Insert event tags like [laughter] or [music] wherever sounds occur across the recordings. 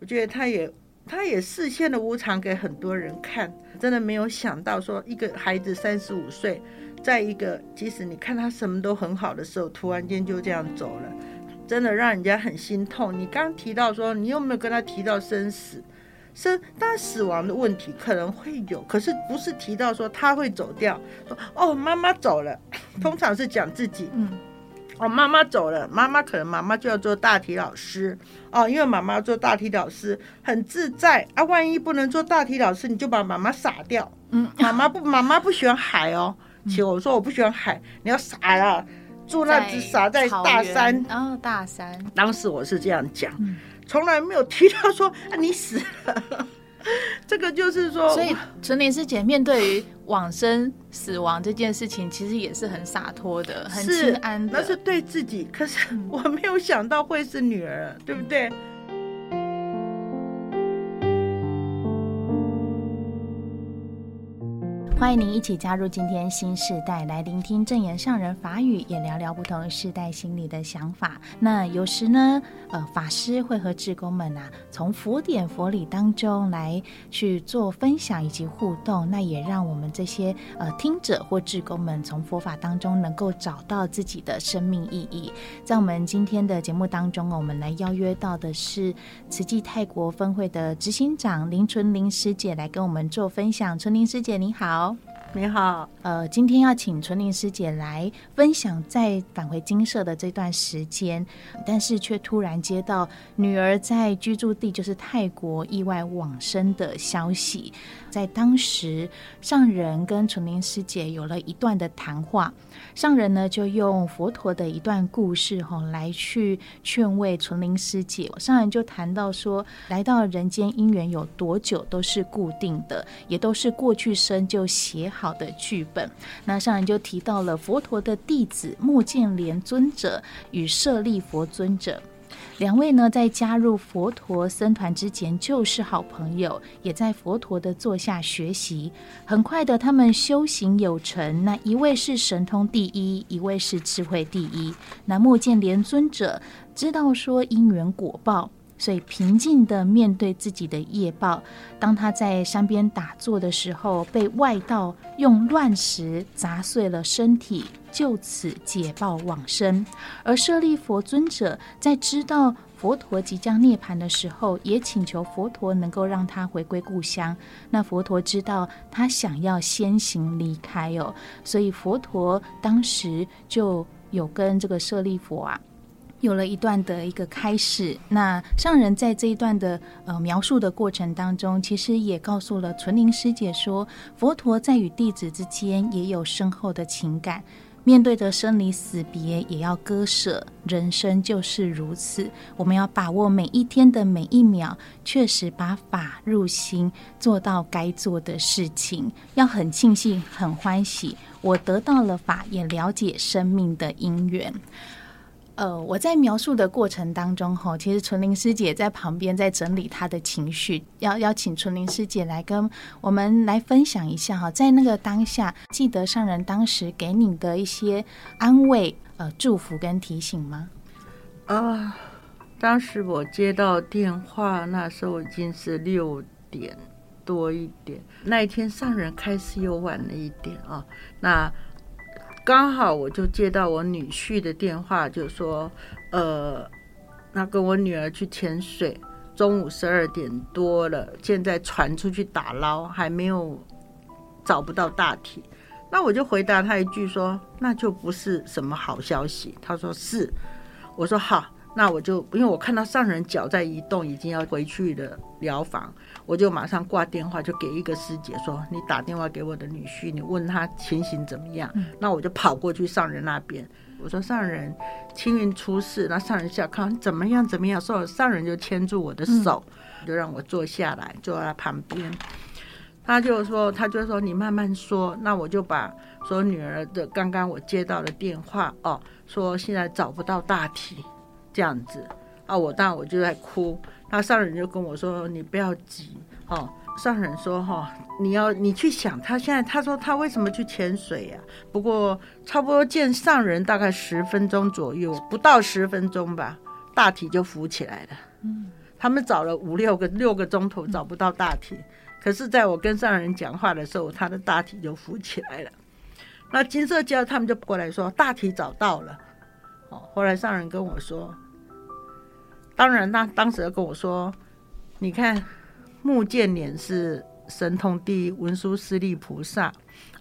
我觉得他也他也示现了无常给很多人看，真的没有想到说一个孩子三十五岁，在一个即使你看他什么都很好的时候，突然间就这样走了，真的让人家很心痛。你刚提到说，你有没有跟他提到生死？生，当然死亡的问题可能会有，可是不是提到说他会走掉，说哦妈妈走了，通常是讲自己，嗯，哦妈妈走了，妈妈可能妈妈就要做大体老师。哦，因为妈妈做大体老师很自在。啊，万一不能做大体老师，你就把妈妈撒掉，嗯，妈妈不妈妈不喜欢海哦，其实我说我不喜欢海，你要撒了，住那只撒在大山，哦大山，当时我是这样讲。嗯。从来没有提到说啊，你死了，[laughs] 这个就是说，所以纯莲师姐面对于往生死亡这件事情，其实也是很洒脱的，很心安的，那是对自己。可是我没有想到会是女儿，对不对？欢迎您一起加入今天新世代，来聆听正言上人法语，也聊聊不同世代心里的想法。那有时呢，呃，法师会和志工们啊，从佛典佛理当中来去做分享以及互动。那也让我们这些呃听者或志工们从佛法当中能够找到自己的生命意义。在我们今天的节目当中，我们来邀约到的是慈济泰国分会的执行长林纯玲师姐来跟我们做分享。纯玲师姐，你好。你好，呃，今天要请纯玲师姐来分享在返回金舍的这段时间，但是却突然接到女儿在居住地就是泰国意外往生的消息。在当时，上人跟纯玲师姐有了一段的谈话，上人呢就用佛陀的一段故事哈来去劝慰纯玲师姐。上人就谈到说，来到人间姻缘有多久都是固定的，也都是过去生就写好的剧本。那上人就提到了佛陀的弟子目犍连尊者与舍利佛尊者。两位呢，在加入佛陀僧团之前就是好朋友，也在佛陀的座下学习。很快的，他们修行有成。那一位是神通第一，一位是智慧第一。那目犍连尊者知道说因缘果报。所以平静地面对自己的业报。当他在山边打坐的时候，被外道用乱石砸碎了身体，就此解报往生。而舍利佛尊者在知道佛陀即将涅槃的时候，也请求佛陀能够让他回归故乡。那佛陀知道他想要先行离开哦，所以佛陀当时就有跟这个舍利佛啊。有了一段的一个开始，那上人在这一段的呃描述的过程当中，其实也告诉了纯灵师姐说，佛陀在与弟子之间也有深厚的情感，面对着生离死别也要割舍，人生就是如此，我们要把握每一天的每一秒，确实把法入心，做到该做的事情，要很庆幸、很欢喜，我得到了法，也了解生命的因缘。呃，我在描述的过程当中，哈，其实纯玲师姐在旁边在整理她的情绪，要邀请纯玲师姐来跟我们来分享一下哈，在那个当下，记得上人当时给你的一些安慰、呃，祝福跟提醒吗？啊，当时我接到电话，那时候已经是六点多一点，那一天上人开始又晚了一点啊，那。刚好我就接到我女婿的电话，就说，呃，那跟我女儿去潜水，中午十二点多了，现在船出去打捞，还没有找不到大体。那我就回答他一句说，那就不是什么好消息。他说是，我说好。那我就因为我看到上人脚在移动，已经要回去的疗房，我就马上挂电话，就给一个师姐说：“你打电话给我的女婿，你问他情形怎么样。嗯”那我就跑过去上人那边，我说：“上人，青云出事。”那上人下看怎么样怎么样，说上人就牵住我的手，嗯、就让我坐下来，坐在他旁边。他就说：“他就说你慢慢说。”那我就把说女儿的刚刚我接到的电话哦，说现在找不到大体。这样子啊，我当然我就在哭。那上人就跟我说：“你不要急哦。”上人说：“哈，你要你去想，他现在他说他为什么去潜水呀？不过差不多见上人大概十分钟左右，不到十分钟吧，大体就浮起来了。嗯，他们找了五六个六个钟头找不到大体，可是在我跟上人讲话的时候，他的大体就浮起来了。那金色教他们就过来说大体找到了。哦，后来上人跟我说，当然他当时跟我说，你看木见脸是神通第一文殊师利菩萨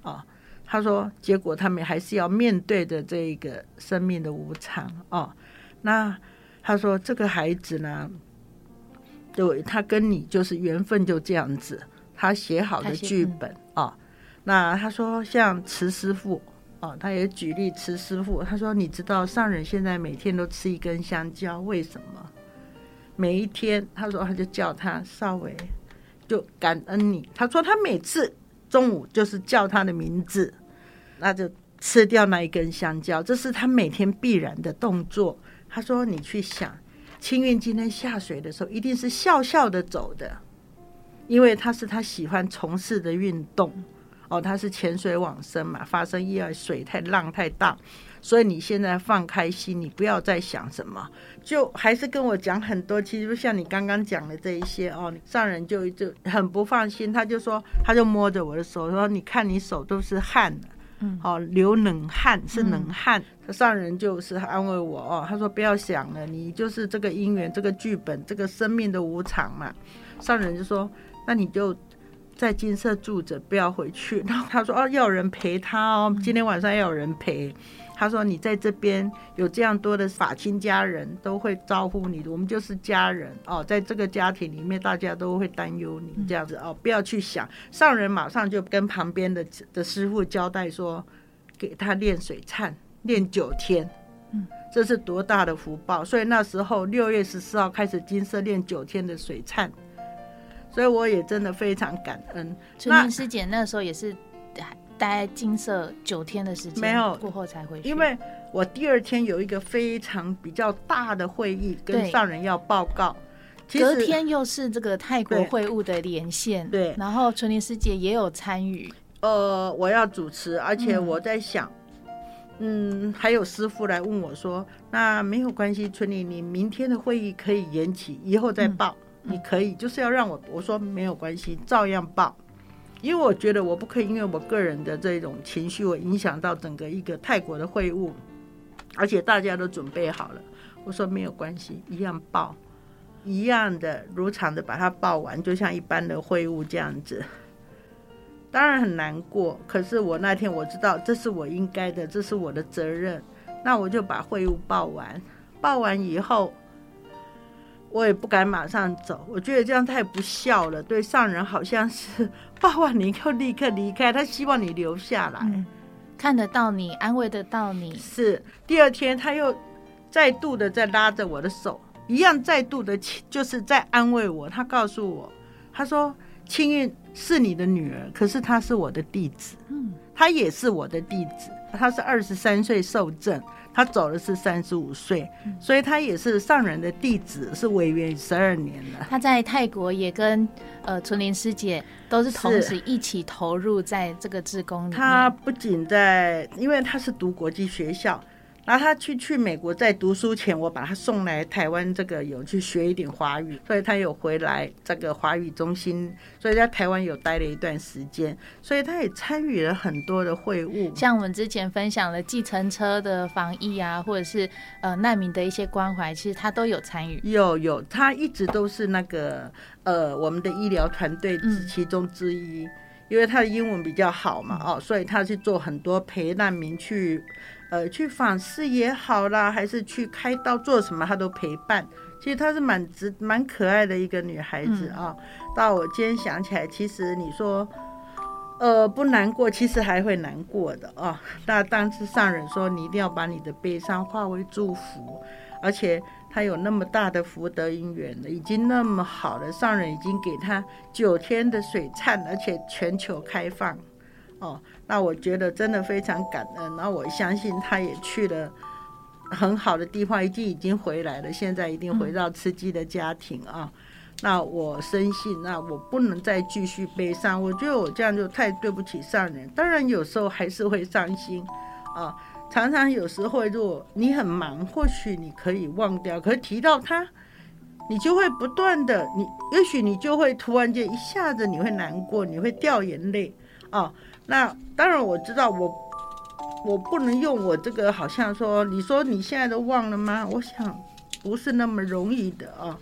啊。哦他说：“结果他们还是要面对着这个生命的无常哦。那他说这个孩子呢，对，他跟你就是缘分就这样子。他写好的剧本啊。那他说像慈师傅哦，他也举例慈师傅。他说你知道上人现在每天都吃一根香蕉，为什么？每一天他说他就叫他少伟，就感恩你。他说他每次。”中午就是叫他的名字，那就吃掉那一根香蕉，这是他每天必然的动作。他说：“你去想，清运今天下水的时候，一定是笑笑的走的，因为他是他喜欢从事的运动。哦，他是潜水往生嘛，发生意外，水太浪太大。”所以你现在放开心，你不要再想什么，就还是跟我讲很多。其实像你刚刚讲的这一些哦，上人就就很不放心，他就说，他就摸着我的手说：“你看你手都是汗，嗯，哦，流冷汗是冷汗。嗯”上人就是安慰我哦，他说不要想了，你就是这个姻缘，这个剧本，这个生命的无常嘛。上人就说：“那你就在金色住着，不要回去。”然后他说：“哦，要有人陪他哦，今天晚上要有人陪。”他说：“你在这边有这样多的法亲家人，都会招呼你。我们就是家人哦，在这个家庭里面，大家都会担忧你这样子哦，不要去想。”上人马上就跟旁边的的师傅交代说：“给他练水忏，练九天。”嗯，这是多大的福报！所以那时候六月十四号开始金色练九天的水忏，所以我也真的非常感恩。春玲师姐那时候也是。待金色九天的时间，没有过后才回去。因为我第二天有一个非常比较大的会议，跟上人要报告。隔天又是这个泰国会务的连线，对。然后春林师姐也有参与。呃，我要主持，而且我在想，嗯，嗯，还有师傅来问我说：“那没有关系，春玲，你明天的会议可以延期，以后再报，嗯，你可以，就是要让我。”我说没有关系，照样报。因为我觉得我不可以因为我个人的这种情绪，我影响到整个一个泰国的会务，而且大家都准备好了。我说没有关系，一样报，一样的如常的把它报完，就像一般的会务这样子。当然很难过，可是我那天我知道这是我应该的，这是我的责任，那我就把会务报完。报完以后。我也不敢马上走，我觉得这样太不孝了。对上人好像是 [laughs] 爸爸你就立刻离开，他希望你留下来，嗯，看得到你，安慰得到你。是第二天他又再度的在拉着我的手，一样再度的就是在安慰我。他告诉我，他说青运是你的女儿，可是她是我的弟子，嗯，她也是我的弟子。她是二十三岁受证。他走的是三十五岁，所以他也是上人的弟子，是违缘十二年了。他在泰国也跟呃纯林师姐都是同时一起投入在这个志工里面。他不仅在，因为他是读国际学校。然后他去去美国，在读书前，我把他送来台湾，这个有去学一点华语，所以他有回来这个华语中心，所以在台湾有待了一段时间，所以他也参与了很多的会务，像我们之前分享了计程车的防疫啊，或者是呃难民的一些关怀，其实他都有参与。有有，他一直都是那个呃我们的医疗团队之其中之一，嗯，因为他的英文比较好嘛，哦，所以他去做很多陪难民去。呃，去访视也好啦，还是去开刀做什么，她都陪伴。其实她是蛮值、蛮可爱的一个女孩子啊。到我今天想起来，其实你说，呃，不难过，其实还会难过的啊。那当时上人说，你一定要把你的悲伤化为祝福，而且他有那么大的福德因缘了，已经那么好了。上人已经给他九天的水忏，而且全球开放。哦，那我觉得真的非常感恩。那我相信他也去了很好的地方，已经已经回来了。现在一定回到吃鸡的家庭啊。那我深信，那我不能再继续悲伤。我觉得我这样就太对不起上人。当然有时候还是会伤心啊。常常有时候如果你很忙，或许你可以忘掉。可是提到他，你就会不断的，你也许你就会突然间一下子你会难过，你会掉眼泪啊。那当然我知道我我不能用我这个好像说，你说你现在都忘了吗？我想不是那么容易的啊。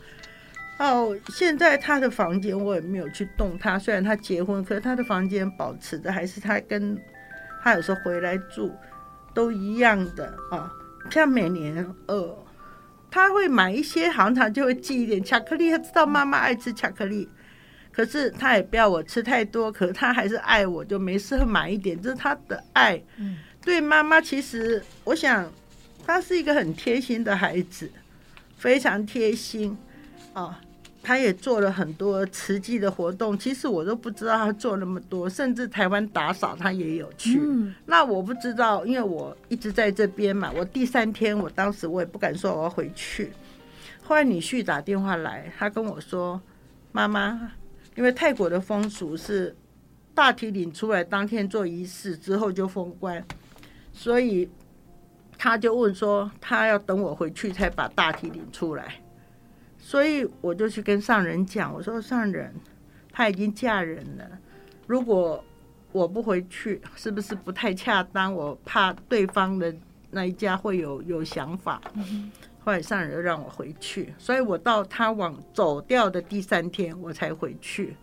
哦，现在他的房间我也没有去动他，虽然他结婚，可是他的房间保持的还是他跟他有时候回来住都一样的啊。像每年呃，他会买一些，好像他就会寄一点巧克力，他知道妈妈爱吃巧克力，可是他也不要我吃太多，可是他还是爱我，就没事买一点，这是他的爱。嗯，对妈妈，其实我想他是一个很贴心的孩子，非常贴心啊。他也做了很多慈济的活动，其实我都不知道他做那么多，甚至台湾打扫他也有去。嗯。那我不知道，因为我一直在这边嘛。我第三天，我当时我也不敢说我要回去。后来女婿打电话来，他跟我说：“妈妈，因为泰国的风俗是大提领出来当天做仪式之后就封关，所以他就问说，他要等我回去才把大提领出来。”所以我就去跟上人讲，我说上人，他已经嫁人了，如果我不回去，是不是不太恰当？我怕对方的那一家会有有想法。[laughs] 后来上人就让我回去，所以我到他往走掉的第三天我才回去。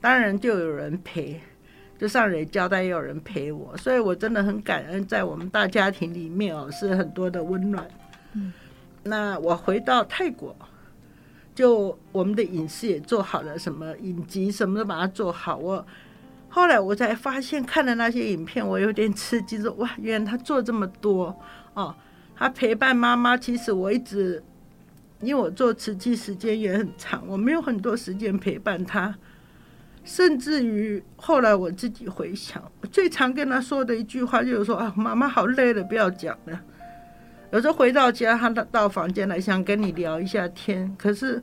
当然就有人陪，就上人交代有人陪我，所以我真的很感恩，在我们大家庭里面哦，是很多的温暖。那我回到泰国。就我们的影视也做好了，什么影集什么都把它做好。我后来我才发现，看了那些影片，我有点吃惊，说哇，原来他做这么多哦。他陪伴妈妈，其实我一直因为我做慈济时间也很长，我没有很多时间陪伴他。甚至于后来我自己回想，我最常跟他说的一句话就是说啊，妈妈好累了，不要讲了。有时候回到家，他到房间来想跟你聊一下天，可是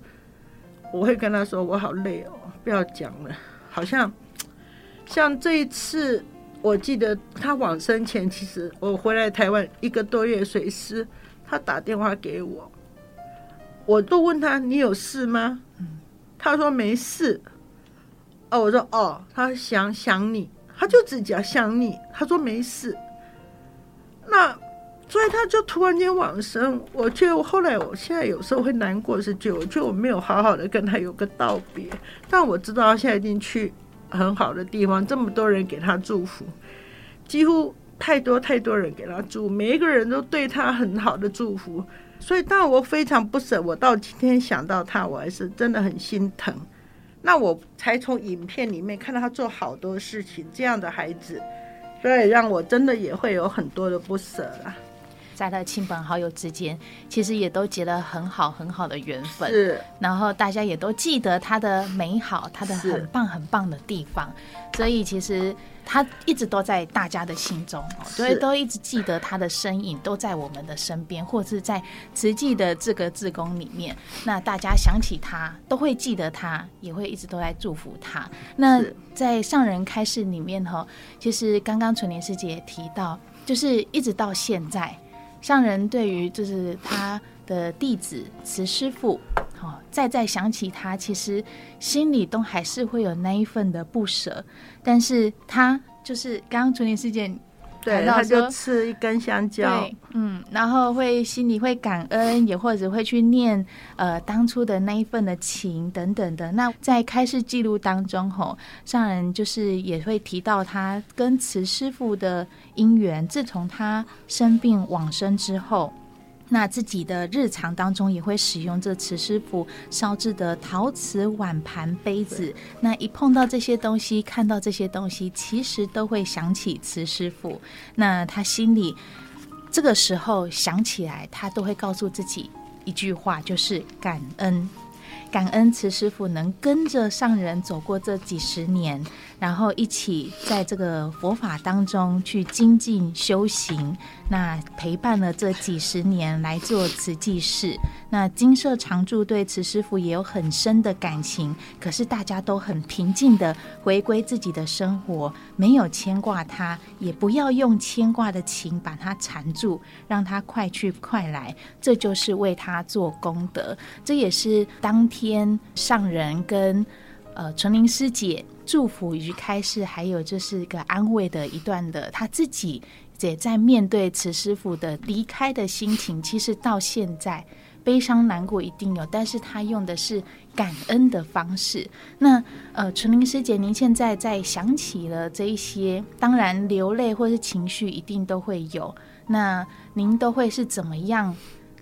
我会跟他说我好累哦，不要讲了。好像像这一次，我记得他往生前，其实我回来台湾一个多月，随时他打电话给我，我都问他你有事吗？他说没事。哦，我说哦，他想想你，他就只讲想你，他说没事。那。所以他就突然间往生，我就后来，我现在有时候会难过，是觉得我觉得我没有好好的跟他有个道别。但我知道他现在已经去很好的地方，这么多人给他祝福，几乎太多太多人给他祝，每一个人都对他很好的祝福。所以，当我非常不舍，我到今天想到他，我还是真的很心疼。那我才从影片里面看到他做好多事情，这样的孩子，所以让我真的也会有很多的不舍了。在他的亲朋好友之间，其实也都结了很好很好的缘分。是，然后大家也都记得他的美好，他的很棒很棒的地方。所以其实他一直都在大家的心中，所以都一直记得他的身影都在我们的身边，或是在慈济的这个志工里面。那大家想起他，都会记得他，也会一直都在祝福他。那在上人开示里面哈，其实刚刚纯莲师姐也提到，就是一直到现在。上人对于就是他的弟子慈师傅，好，再再想起他，其实心里都还是会有那一份的不舍。但是他就是刚刚纯莲师姐。对，他就吃一根香蕉，嗯，然后会心里会感恩，也或者会去念呃当初的那一份的情等等的。那在开示记录当中，吼，上人就是也会提到他跟慈师傅的因缘，自从他生病往生之后。那自己的日常当中也会使用这慈师傅烧制的陶瓷碗盘杯子，那一碰到这些东西，看到这些东西，其实都会想起慈师傅。那他心里这个时候想起来，他都会告诉自己一句话，就是感恩。感恩慈师傅能跟着上人走过这几十年，然后一起在这个佛法当中去精进修行，那陪伴了这几十年来做慈济事，那金舍常住对慈师父也有很深的感情，可是大家都很平静的回归自己的生活，没有牵挂他，也不要用牵挂的情把他缠住，让他快去快来，这就是为他做功德。这也是当天上人跟呃纯伶师姐祝福于开示，还有就是一个安慰的一段的，他自己姐在面对慈师傅的离开的心情，其实到现在。悲伤难过一定有，但是他用的是感恩的方式。那呃，纯伶师姐，您现在在想起了这一些，当然流泪或是情绪一定都会有。那您都会是怎么样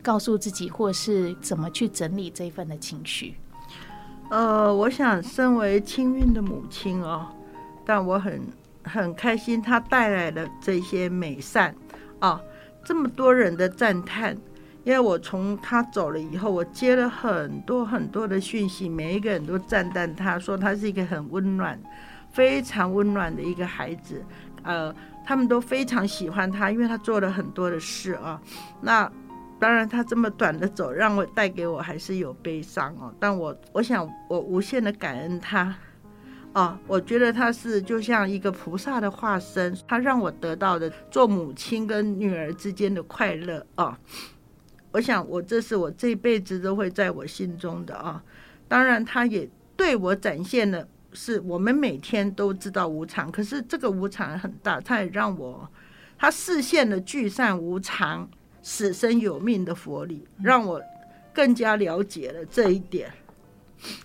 告诉自己，或是怎么去整理这份的情绪？呃，我想身为清韵的母亲哦，但我很很开心，他带来了这些美善啊，这么多人的赞叹。因为我从他走了以后，我接了很多很多的讯息，每一个人都赞叹他，说他是一个很温暖、非常温暖的一个孩子。呃，他们都非常喜欢他，因为他做了很多的事啊。那当然，他这么短的走，让我带给我还是有悲伤哦。但我我想，我无限的感恩他啊。我觉得他是就像一个菩萨的化身，他让我得到的做母亲跟女儿之间的快乐啊。我想，我这是我这辈子都会在我心中的啊。当然，他也对我展现了，是我们每天都知道无常，可是这个无常很大，他也让我，他示现了聚散无常、死生有命的佛理，让我更加了解了这一点。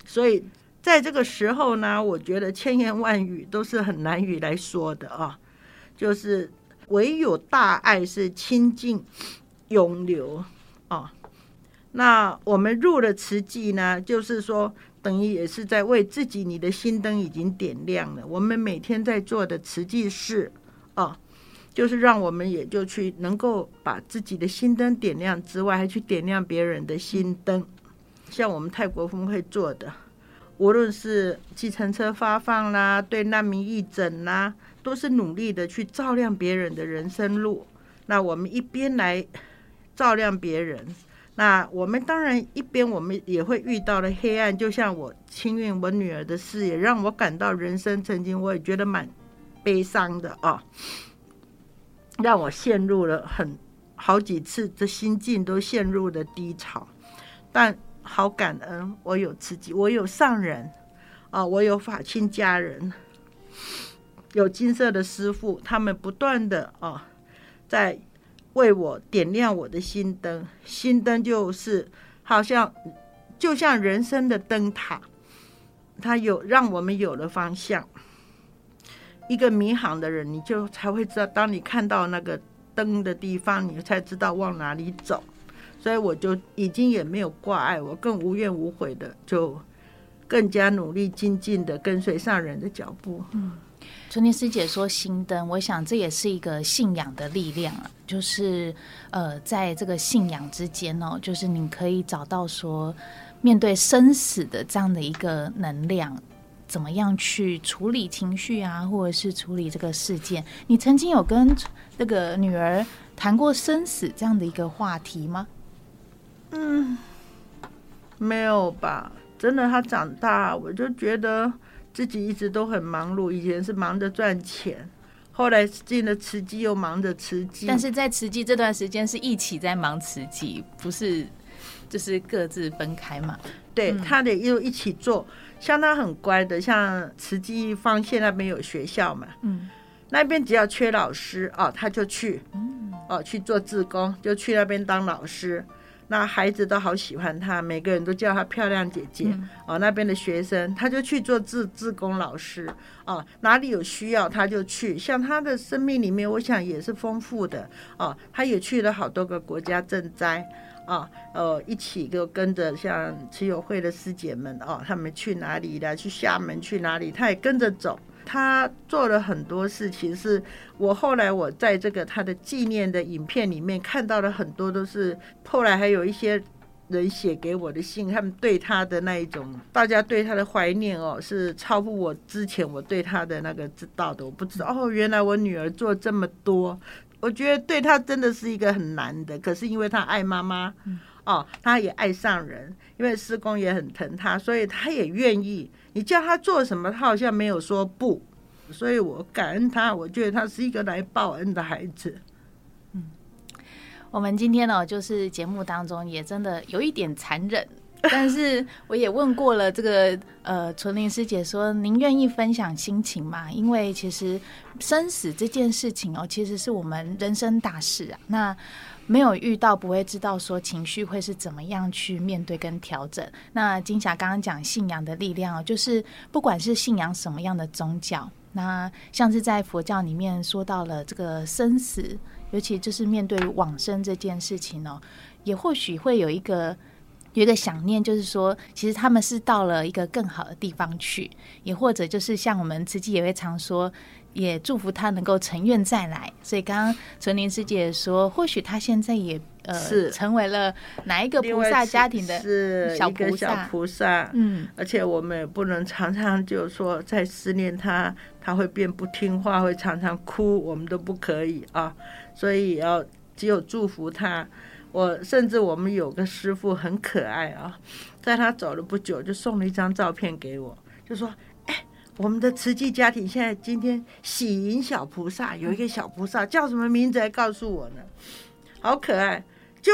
所以，在这个时候呢，我觉得千言万语都是很难语来说的啊，就是唯有大爱是清净永流。啊，那我们入了慈济呢，就是说，等于也是在为自己，你的心灯已经点亮了。我们每天在做的慈济事，啊，就是让我们也就去能够把自己的心灯点亮之外，还去点亮别人的心灯。像我们泰国分会做的，无论是计程车发放啦，对难民义诊啦，都是努力的去照亮别人的人生路。那我们一边来。照亮别人，那我们当然一边我们也会遇到了黑暗，就像我清韵我女儿的事也让我感到人生曾经我也觉得蛮悲伤的啊，让我陷入了很好几次的心境都陷入了低潮，但好感恩我有自己，我有上人啊，我有法亲家人，有金色的师傅，他们不断的啊在。为我点亮我的心灯，心灯就是好像就像人生的灯塔，它有让我们有了方向。一个迷航的人，你就才会知道，当你看到那个灯的地方，你才知道往哪里走。所以我就已经也没有挂碍，我更无怨无悔的，就更加努力精进的跟随上人的脚步。嗯。纯伶师姐说心灯，我想这也是一个信仰的力量啊，就是呃，在这个信仰之间哦，就是你可以找到说面对生死的这样的一个能量，怎么样去处理情绪啊，或者是处理这个事件。你曾经有跟那个女儿谈过生死这样的一个话题吗？嗯，没有吧。真的，他长大，我就觉得。自己一直都很忙碌，以前是忙着赚钱，后来进了慈济又忙着慈济。但是在慈济这段时间是一起在忙慈济，不是就是各自分开嘛？对，他得又一起做。像他很乖的，像慈济方县那边有学校嘛，嗯，那边只要缺老师哦，他就去，哦，去做志工，就去那边当老师。那孩子都好喜欢她，每个人都叫她漂亮姐姐。嗯、哦，那边的学生她就去做志志工老师。哦，哪里有需要她就去。像她的生命里面，我想也是丰富的。哦，她也去了好多个国家赈灾。啊、哦，呃，一起就跟着像慈友会的师姐们。哦，他们去哪里的？去厦门去哪里？他也跟着走。他做了很多事情，是我后来我在这个他的纪念的影片里面看到了很多，都是后来还有一些人写给我的信，他们对他的那一种，大家对他的怀念哦，是超乎我之前我对他的那个知道的。我不知道哦，原来我女儿做这么多，我觉得对他真的是一个很难的，可是因为他爱妈妈，哦，他也爱上人，因为师公也很疼他，所以他也愿意。你叫他做什么，他好像没有说不。所以我感恩他，我觉得他是一个来报恩的孩子。嗯，我们今天呢，就是节目当中也真的有一点残忍。[laughs] 但是我也问过了这个呃纯林师姐说，您愿意分享心情吗？因为其实生死这件事情哦，其实是我们人生大事啊。那没有遇到不会知道说情绪会是怎么样去面对跟调整。那金霞刚刚讲信仰的力量哦，就是不管是信仰什么样的宗教，那像是在佛教里面说到了这个生死，尤其就是面对往生这件事情哦，也或许会有一个。有一个想念，就是说，其实他们是到了一个更好的地方去，也或者就是像我们慈济也会常说，也祝福他能够成愿再来。所以刚刚纯玲师姐说，或许他现在也呃是成为了哪一个菩萨家庭的小菩萨，小菩萨。嗯，而且我们也不能常常就说在思念他，他会变不听话，会常常哭，我们都不可以啊。所以要只有祝福他。我甚至我们有个师傅很可爱啊，在他走了不久，就送了一张照片给我，就说：“哎，我们的慈济家庭现在今天喜迎小菩萨，有一个小菩萨叫什么名字？还告诉我呢，好可爱。”就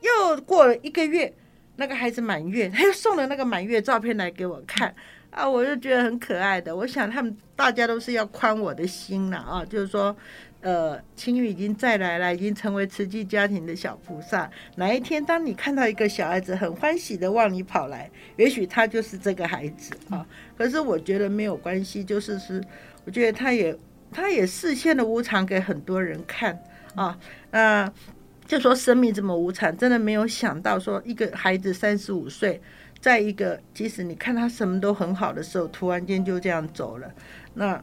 又过了一个月，那个孩子满月，他又送了那个满月照片来给我看啊，我就觉得很可爱的。我想他们大家都是要宽我的心了啊，就是说。呃，青玉已经再来了，已经成为慈济家庭的小菩萨。哪一天，当你看到一个小孩子很欢喜的往你跑来，也许他就是这个孩子啊。可是我觉得没有关系，就是是，我觉得他也他也示现了无常给很多人看啊。那就说生命这么无常，真的没有想到说一个孩子三十五岁，在一个即使你看他什么都很好的时候，突然间就这样走了，那。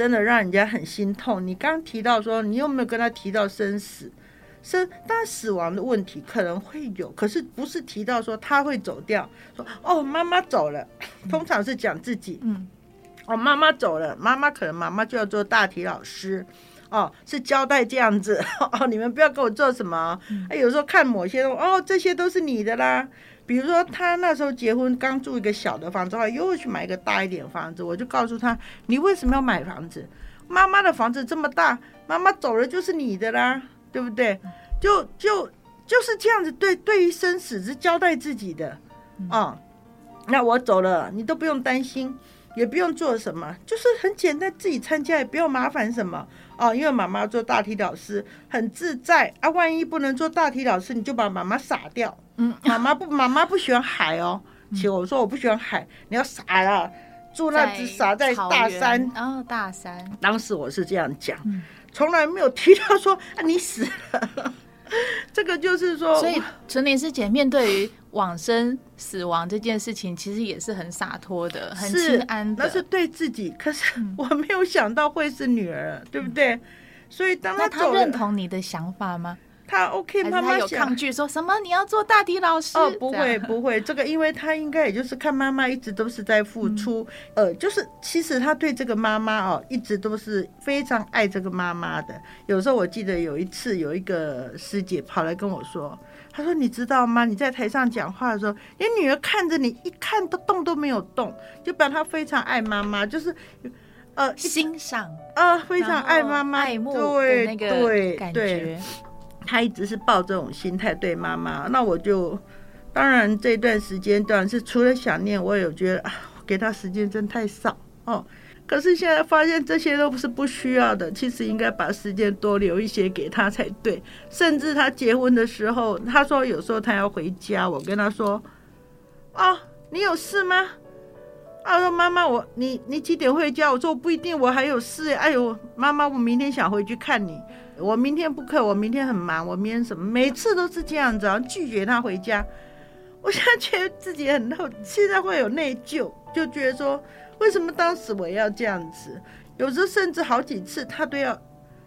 真的让人家很心痛。你刚提到说，你有没有跟他提到生死？生，当然死亡的问题可能会有，可是不是提到说他会走掉。说哦，妈妈走了，通常是讲自己。嗯，哦，妈妈走了，妈妈可能妈妈就要做大体老师。哦，是交代这样子。[laughs] 哦，你们不要给我做什么。哎，有时候看某些东西，哦，这些都是你的啦。比如说，他那时候结婚刚住一个小的房子，后来又去买一个大一点房子。我就告诉他：“你为什么要买房子？妈妈的房子这么大，妈妈走了就是你的啦，对不对？就就就是这样子。对，对于生死是交代自己的啊、嗯。那我走了，你都不用担心，也不用做什么，就是很简单，自己参加也不要麻烦什么哦。因为妈妈做大体老师很自在啊，万一不能做大体老师，你就把妈妈撒掉。”嗯，妈妈不，妈妈不喜欢海哦。其实我说我不喜欢海，你要傻了，住那只傻在大山。哦，大山。当时我是这样讲，从来没有提到说啊你死了。[laughs] 这个就是说，所以纯玲师姐面对于往生死亡这件事情，其实也是很洒脱的，很心安的。那是对自己，可是 [laughs] 我没有想到会是女儿，对不对？所以当他认同你的想法吗？他 OK，妈妈有抗拒，说什么你要做大体老师？哦，不会不会，[laughs] 这个因为他应该也就是看妈妈一直都是在付出，嗯、呃，就是其实他对这个妈妈哦，一直都是非常爱这个妈妈的。有时候我记得有一次有一个师姐跑来跟我说，她说你知道吗？你在台上讲话的时候，你女儿看着你，一看都动都没有动，就表她非常爱妈妈，就是呃欣赏啊、呃，非常爱妈妈，爱慕的那个感觉。他一直是抱这种心态对妈妈，那我就当然这段时间段是除了想念，我也有觉得啊，给他时间真太少哦。可是现在发现这些都不是不需要的，其实应该把时间多留一些给他才对。甚至他结婚的时候，他说有时候他要回家，我跟他说：“哦，你有事吗？”他说：“妈妈，我你你几点回家？”我说：“我不一定，我还有事。”哎呦，妈妈，我明天想回去看你。我明天不可，我明天很忙，我明天什么？每次都是这样子，啊，拒绝他回家。我现在觉得自己很后，现在会有内疚，就觉得说，为什么当时我要这样子？有时候甚至好几次，他都要，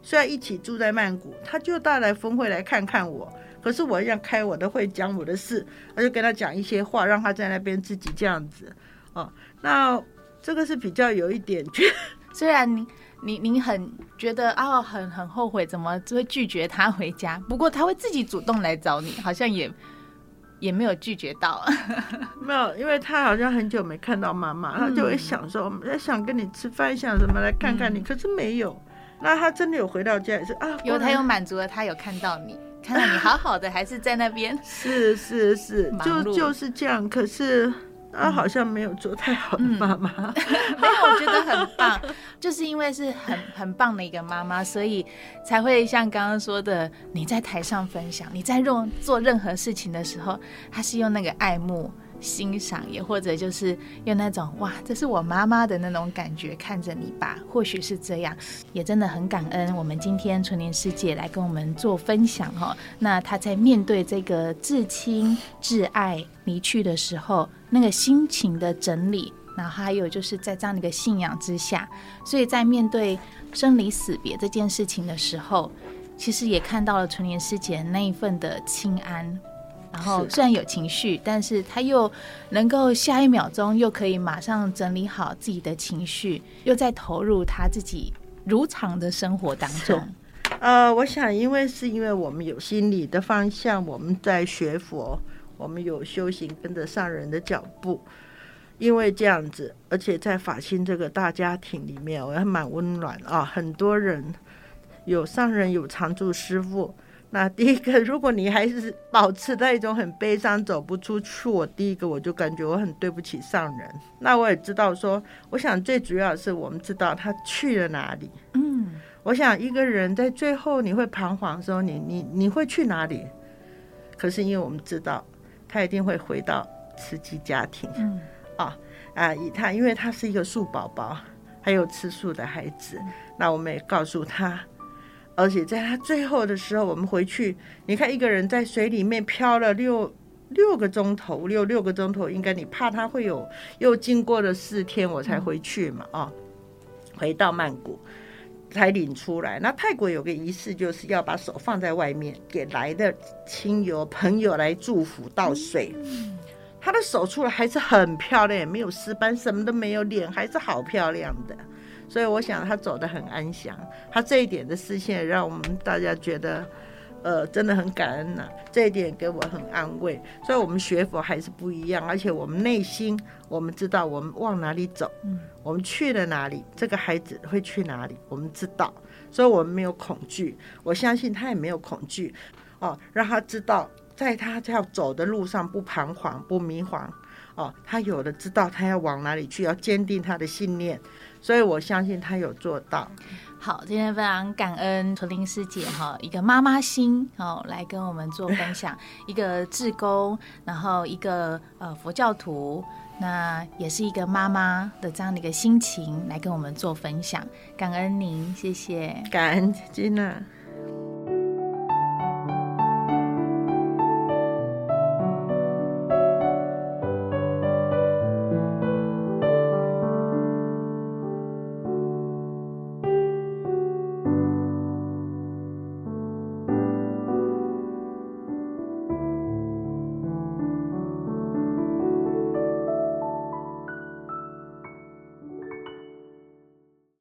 虽然一起住在曼谷，他就带来峰会来看看我，可是我要开我的会，讲我的事，我就跟他讲一些话，让他在那边自己这样子。哦，那这个是比较有一点，[laughs] 虽然你。你你很觉得啊、哦，很很后悔，怎么会拒绝他回家？不过他会自己主动来找你，好像也也没有拒绝到。[laughs] 没有，因为他好像很久没看到妈妈，他就会想说，想跟你吃饭，想什么来看看你，可是没有。那他真的有回到家也是啊，有他有满足了，他有看到你，看到你好好的，还是在那边。[laughs] 是是是，就就是这样。可是。他好像没有做太好的妈妈，[laughs] 没有，我觉得很棒，就是因为是很很棒的一个妈妈，所以才会像刚刚说的，你在台上分享，你在做做任何事情的时候，他是用那个爱慕。欣赏，也或者就是用那种哇，这是我妈妈的那种感觉看着你吧，或许是这样，也真的很感恩。我们今天纯莲师姐来跟我们做分享哈，那她在面对这个至亲至爱离去的时候，那个心情的整理，然后还有就是在这样的一个信仰之下，所以在面对生离死别这件事情的时候，其实也看到了纯莲师姐那一份的清安。然后虽然有情绪，但是他又能够下一秒钟又可以马上整理好自己的情绪，又在投入他自己如常的生活当中。呃，我想，因为是因为我们有心理的方向，我们在学佛，我们有修行，跟着上人的脚步。因为这样子，而且在法心这个大家庭里面，我还蛮温暖啊。很多人有上人，有常住师父。那第一个，如果你还是保持在一种很悲伤、走不出去，我第一个我就感觉我很对不起上人。那我也知道说，我想最主要的是我们知道他去了哪里。嗯，我想一个人在最后你会彷徨的时候，你你你会去哪里？可是因为我们知道他一定会回到慈济家庭。嗯，啊啊，以他因为他是一个素宝宝，还有吃素的孩子，那我们也告诉他。而且在他最后的时候，我们回去，你看一个人在水里面漂了六六个钟头，六六个钟头，应该你怕他会有又经过了四天，我才回去嘛，啊、哦，回到曼谷才领出来。那泰国有个仪式，就是要把手放在外面，给来的亲友朋友来祝福倒水。他的手出来还是很漂亮，没有尸斑，什么都没有，脸还是好漂亮的。所以我想他走得很安详，他这一点的视线让我们大家觉得，呃，真的很感恩呐、啊。这一点给我很安慰。所以，我们学佛还是不一样，而且我们内心我们知道我们往哪里走，嗯，我们去了哪里，这个孩子会去哪里，我们知道，所以我们没有恐惧。我相信他也没有恐惧，哦，让他知道，在他要走的路上不彷徨不迷茫，哦，他有的知道他要往哪里去，要坚定他的信念。所以我相信他有做到。好，今天非常感恩纯玲师姐哈，一个妈妈心哦，来跟我们做分享，一个志工，然后一个呃佛教徒，那也是一个妈妈的这样的一个心情来跟我们做分享，感恩您，谢谢，感恩金娜。